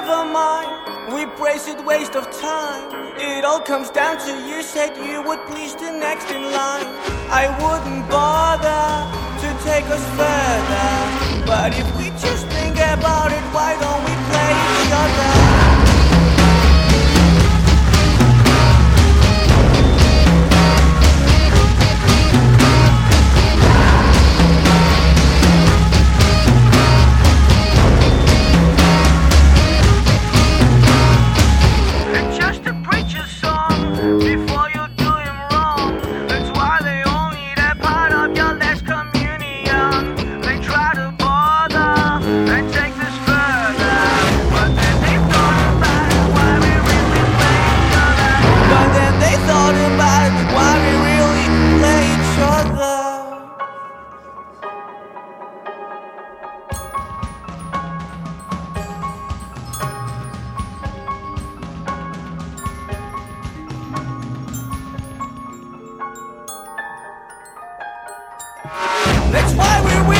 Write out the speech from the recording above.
Never mind, we praise it waste of time. It all comes down to you said you would please the next in line. I wouldn't bother to take us further. But if we just think about it, why don't That's why we're winning.